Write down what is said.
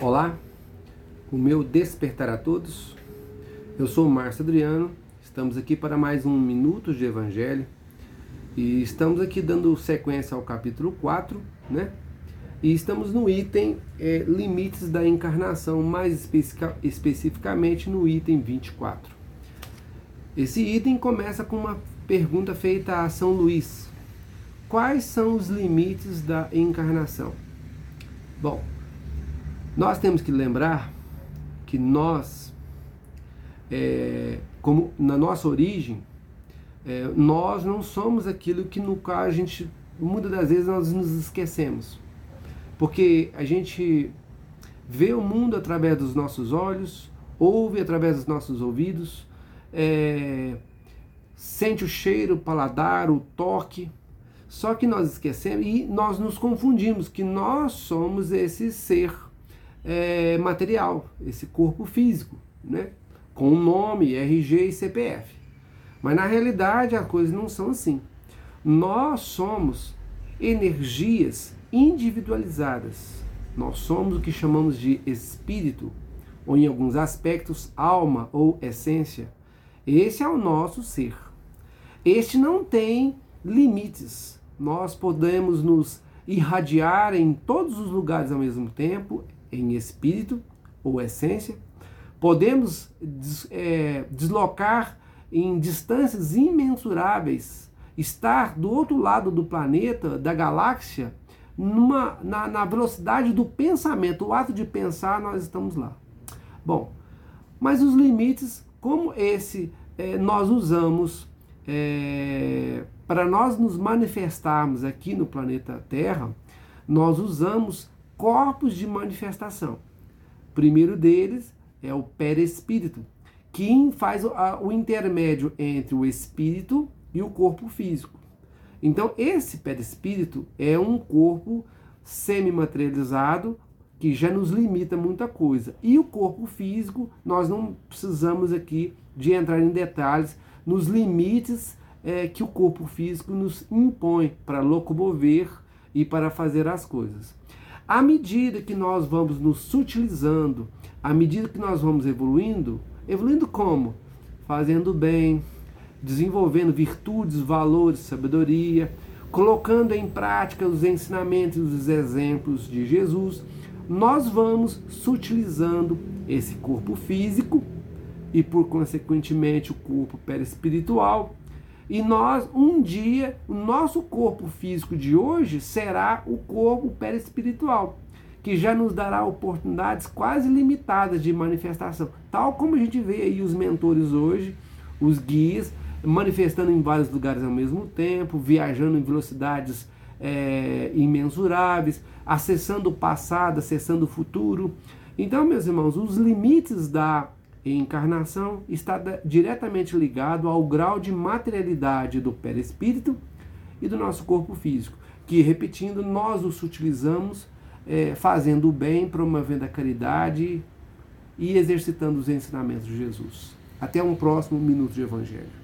Olá, o meu despertar a todos. Eu sou Márcio Adriano, estamos aqui para mais um Minutos de Evangelho e estamos aqui dando sequência ao capítulo 4, né? E estamos no item é, Limites da Encarnação, mais especificamente no item 24. Esse item começa com uma pergunta feita a São Luís: Quais são os limites da encarnação? Bom, nós temos que lembrar que nós, é, como na nossa origem, é, nós não somos aquilo que no qual a gente, muitas das vezes, nós nos esquecemos. Porque a gente vê o mundo através dos nossos olhos, ouve através dos nossos ouvidos, é, sente o cheiro, o paladar, o toque. Só que nós esquecemos e nós nos confundimos que nós somos esse ser é, material, esse corpo físico, né? com nome, RG e CPF. Mas na realidade as coisas não são assim. Nós somos energias individualizadas. Nós somos o que chamamos de espírito, ou em alguns aspectos, alma ou essência. Esse é o nosso ser. Este não tem limites. Nós podemos nos irradiar em todos os lugares ao mesmo tempo, em espírito ou essência, podemos é, deslocar em distâncias imensuráveis, estar do outro lado do planeta, da galáxia, numa, na, na velocidade do pensamento, o ato de pensar, nós estamos lá. Bom, mas os limites, como esse é, nós usamos é, para nós nos manifestarmos aqui no planeta Terra, nós usamos corpos de manifestação. O primeiro deles é o perispírito, que faz o intermédio entre o espírito e o corpo físico. Então, esse perispírito é um corpo semi-materializado que já nos limita muita coisa. E o corpo físico, nós não precisamos aqui de entrar em detalhes nos limites é, que o corpo físico nos impõe para locomover e para fazer as coisas. À medida que nós vamos nos sutilizando, à medida que nós vamos evoluindo, evoluindo como? Fazendo bem, desenvolvendo virtudes, valores, sabedoria, colocando em prática os ensinamentos e os exemplos de Jesus, nós vamos sutilizando esse corpo físico e, por consequentemente, o corpo perispiritual e nós, um dia, o nosso corpo físico de hoje será o corpo perispiritual, que já nos dará oportunidades quase limitadas de manifestação. Tal como a gente vê aí os mentores hoje, os guias, manifestando em vários lugares ao mesmo tempo, viajando em velocidades é, imensuráveis, acessando o passado, acessando o futuro. Então, meus irmãos, os limites da encarnação está diretamente ligado ao grau de materialidade do perispírito e do nosso corpo físico, que, repetindo, nós os utilizamos é, fazendo o bem, promovendo a caridade e exercitando os ensinamentos de Jesus. Até um próximo Minuto de Evangelho.